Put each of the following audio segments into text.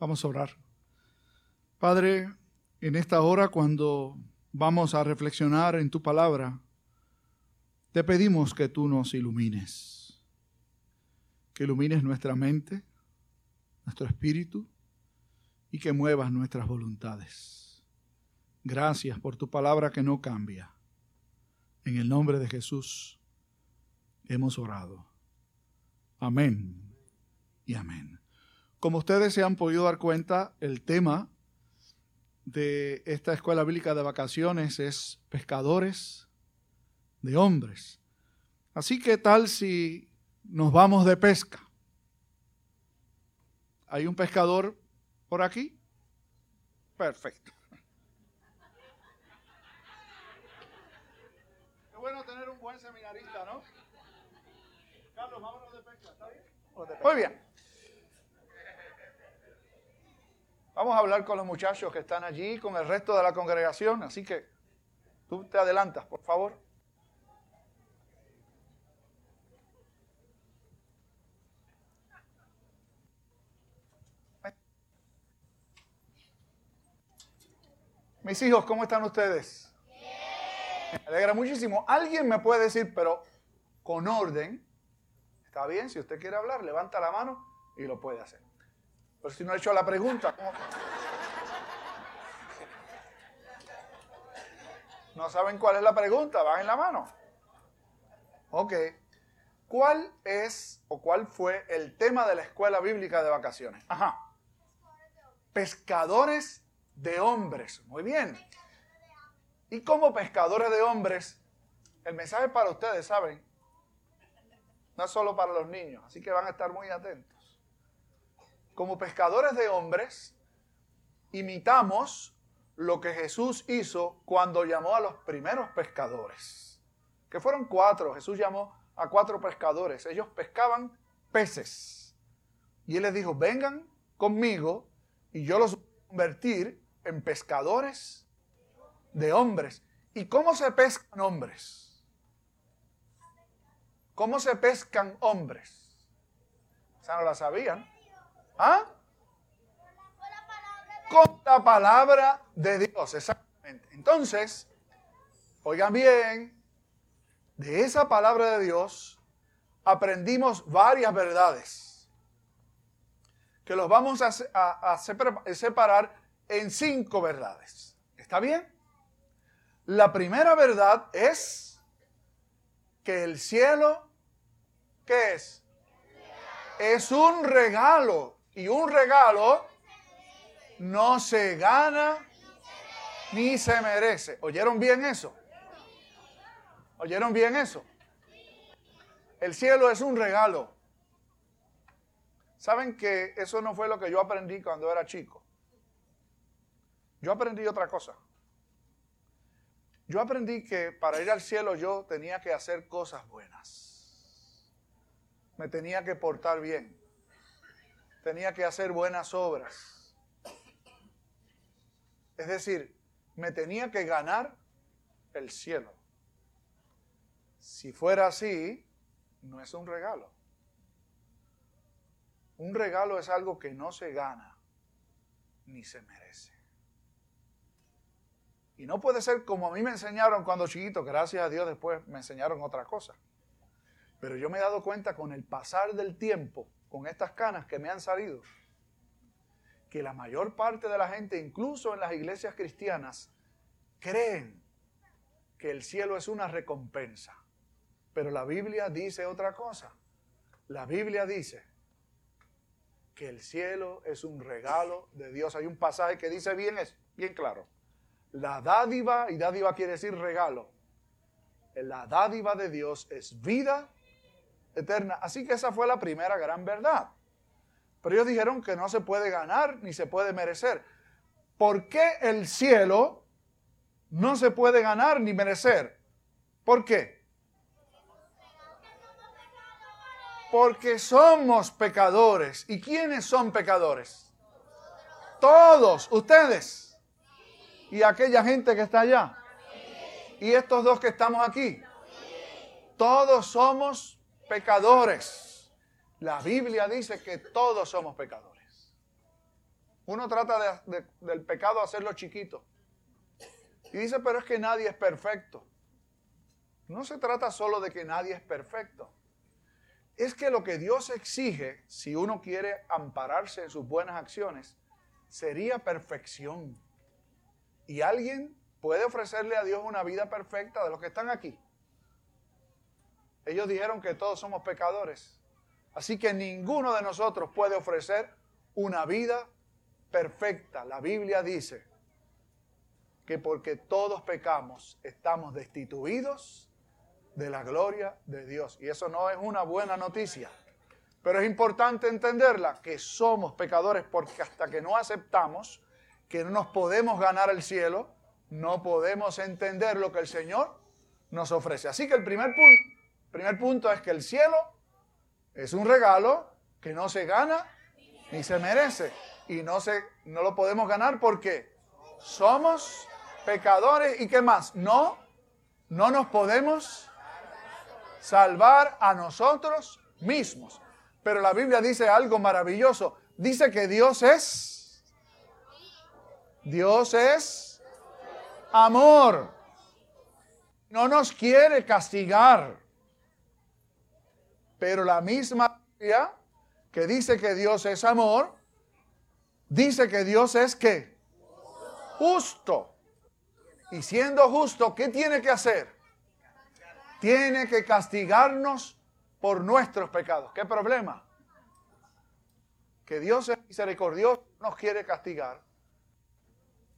Vamos a orar. Padre, en esta hora cuando vamos a reflexionar en tu palabra, te pedimos que tú nos ilumines, que ilumines nuestra mente, nuestro espíritu y que muevas nuestras voluntades. Gracias por tu palabra que no cambia. En el nombre de Jesús hemos orado. Amén y amén. Como ustedes se han podido dar cuenta, el tema de esta escuela bíblica de vacaciones es pescadores de hombres. Así que tal si nos vamos de pesca. ¿Hay un pescador por aquí? Perfecto. Qué bueno tener un buen seminarista, ¿no? Carlos, vámonos de pesca, ¿está bien? Muy bien. Vamos a hablar con los muchachos que están allí, con el resto de la congregación, así que tú te adelantas, por favor. Mis hijos, ¿cómo están ustedes? Me alegra muchísimo. Alguien me puede decir, pero con orden, está bien, si usted quiere hablar, levanta la mano y lo puede hacer. Pero si no he hecho la pregunta, ¿cómo? ¿No saben cuál es la pregunta? ¿Van en la mano? Ok. ¿Cuál es o cuál fue el tema de la escuela bíblica de vacaciones? Ajá. Pescadores de hombres. Muy bien. Y como pescadores de hombres, el mensaje para ustedes, ¿saben? No es solo para los niños, así que van a estar muy atentos como pescadores de hombres, imitamos lo que Jesús hizo cuando llamó a los primeros pescadores, que fueron cuatro. Jesús llamó a cuatro pescadores. Ellos pescaban peces. Y él les dijo, vengan conmigo y yo los voy a convertir en pescadores de hombres. ¿Y cómo se pescan hombres? ¿Cómo se pescan hombres? O sea, no la sabían. ¿Ah? Con la palabra de Dios, exactamente. Entonces, oigan bien, de esa palabra de Dios aprendimos varias verdades que los vamos a, separar en cinco verdades. ¿Está bien? La primera verdad es que el cielo, ¿qué es? Es un regalo y un regalo no se gana ni se merece. ¿Oyeron bien eso? ¿Oyeron bien eso? El cielo es un regalo. ¿Saben que eso no fue lo que yo aprendí cuando era chico? Yo aprendí otra cosa. Yo aprendí que para ir al cielo yo tenía que hacer cosas buenas. Me tenía que portar bien tenía que hacer buenas obras. Es decir, me tenía que ganar el cielo. Si fuera así, no es un regalo. Un regalo es algo que no se gana ni se merece. Y no puede ser como a mí me enseñaron cuando chiquito, gracias a Dios después me enseñaron otra cosa. Pero yo me he dado cuenta con el pasar del tiempo con estas canas que me han salido, que la mayor parte de la gente, incluso en las iglesias cristianas, creen que el cielo es una recompensa. Pero la Biblia dice otra cosa. La Biblia dice que el cielo es un regalo de Dios. Hay un pasaje que dice bien, es bien claro. La dádiva, y dádiva quiere decir regalo. La dádiva de Dios es vida eterna. Así que esa fue la primera gran verdad. Pero ellos dijeron que no se puede ganar ni se puede merecer. ¿Por qué el cielo no se puede ganar ni merecer? ¿Por qué? Porque somos pecadores. ¿Y quiénes son pecadores? Todos, ustedes. Y aquella gente que está allá. Y estos dos que estamos aquí. Todos somos pecadores. La Biblia dice que todos somos pecadores. Uno trata del pecado hacerlo chiquito. Y dice, pero es que nadie es perfecto. No se trata solo de que nadie es perfecto. Es que lo que Dios exige, si uno quiere ampararse en sus buenas acciones, sería perfección. Y alguien puede ofrecerle a Dios una vida perfecta de los que están aquí. Ellos dijeron que todos somos pecadores. Así que ninguno de nosotros puede ofrecer una vida perfecta. La Biblia dice que porque todos pecamos estamos destituidos de la gloria de Dios. Y eso no es una buena noticia. Pero es importante entenderla, que somos pecadores porque hasta que no aceptamos que no nos podemos ganar el cielo, no podemos entender lo que el Señor nos ofrece. Así que el primer punto, primer punto es que el cielo es un regalo que no se gana ni se merece. Y no, se, no lo podemos ganar porque somos pecadores y qué más. No, no nos podemos salvar a nosotros mismos. Pero la Biblia dice algo maravilloso. Dice que Dios es... Dios es amor. No nos quiere castigar. Pero la misma Biblia que dice que Dios es amor, dice que Dios es qué? Justo. Y siendo justo, ¿qué tiene que hacer? Tiene que castigarnos por nuestros pecados. ¿Qué problema? Que Dios es misericordioso, nos quiere castigar,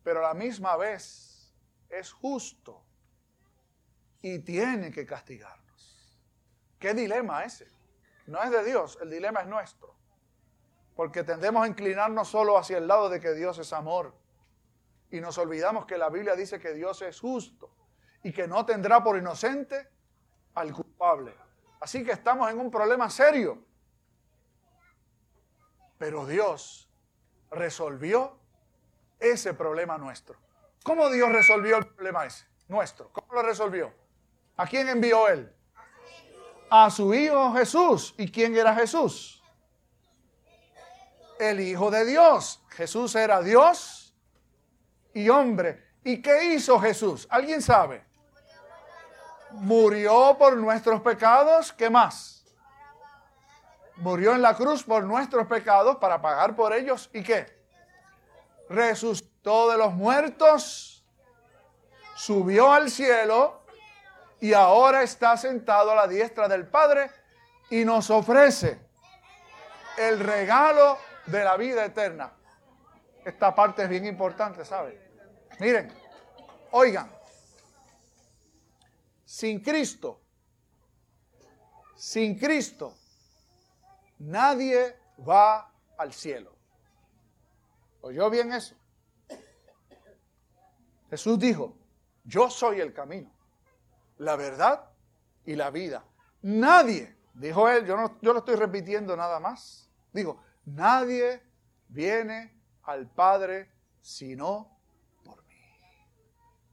pero a la misma vez es justo y tiene que castigarnos. ¿Qué dilema ese? No es de Dios, el dilema es nuestro. Porque tendemos a inclinarnos solo hacia el lado de que Dios es amor. Y nos olvidamos que la Biblia dice que Dios es justo y que no tendrá por inocente al culpable. Así que estamos en un problema serio. Pero Dios resolvió ese problema nuestro. ¿Cómo Dios resolvió el problema ese? Nuestro. ¿Cómo lo resolvió? ¿A quién envió Él? A su Hijo Jesús. ¿Y quién era Jesús? El Hijo de Dios. Jesús era Dios y hombre. ¿Y qué hizo Jesús? ¿Alguien sabe? murió por nuestros pecados, ¿qué más? Murió en la cruz por nuestros pecados para pagar por ellos y qué? Resucitó de los muertos, subió al cielo y ahora está sentado a la diestra del Padre y nos ofrece el regalo de la vida eterna. Esta parte es bien importante, ¿saben? Miren, oigan, sin Cristo, sin Cristo, nadie va al cielo. ¿Oyó bien eso? Jesús dijo, yo soy el camino, la verdad y la vida. Nadie, dijo él, yo no yo lo estoy repitiendo nada más. Dijo, nadie viene al Padre sino por mí.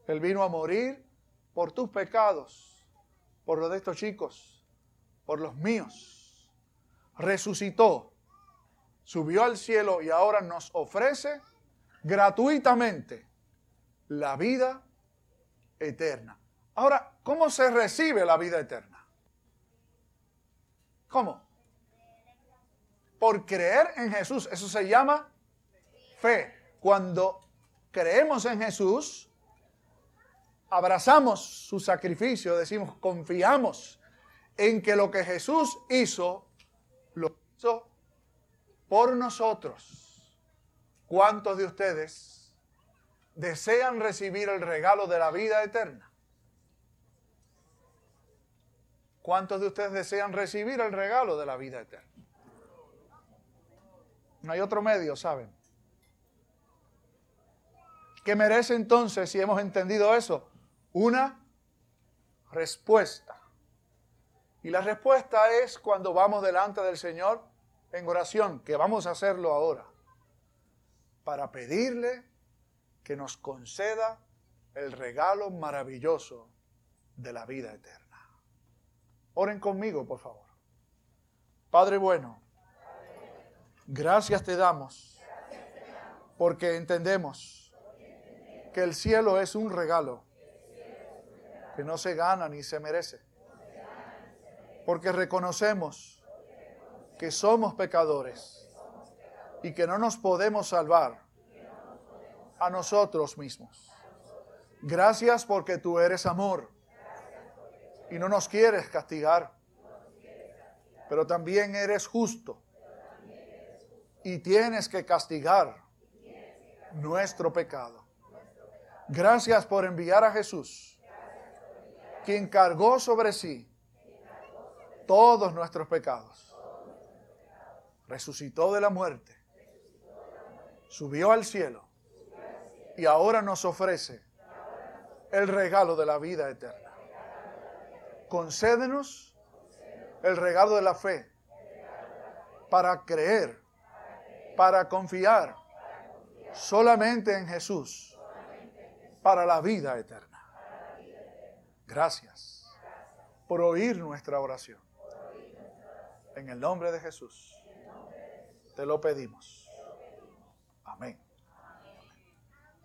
Él vino a morir por tus pecados, por los de estos chicos, por los míos. Resucitó, subió al cielo y ahora nos ofrece gratuitamente la vida eterna. Ahora, ¿cómo se recibe la vida eterna? ¿Cómo? Por creer en Jesús. Eso se llama fe. Cuando creemos en Jesús, abrazamos su sacrificio, decimos, confiamos en que lo que Jesús hizo, lo hizo por nosotros. ¿Cuántos de ustedes desean recibir el regalo de la vida eterna? ¿Cuántos de ustedes desean recibir el regalo de la vida eterna? No hay otro medio, ¿saben? ¿Qué merece entonces, si hemos entendido eso? una respuesta. Y la respuesta es cuando vamos delante del Señor en oración, que vamos a hacerlo ahora, para pedirle que nos conceda el regalo maravilloso de la vida eterna. Oren conmigo, por favor. Padre bueno, gracias te damos Porque entendemos que el cielo es un regalo que no se gana ni se merece. Porque reconocemos que somos pecadores y que no nos podemos salvar a nosotros mismos. Gracias porque tú eres amor y no nos quieres castigar, pero también eres justo y tienes que castigar nuestro pecado. Gracias por enviar a Jesús, quien cargó sobre sí todos nuestros pecados. Resucitó de la muerte, subió al cielo y ahora nos ofrece el regalo de la vida eterna. Concédenos el regalo de la fe para creer, para confiar solamente en Jesús para la vida eterna. Gracias por oír nuestra oración. En el nombre de Jesús te lo pedimos. Amén.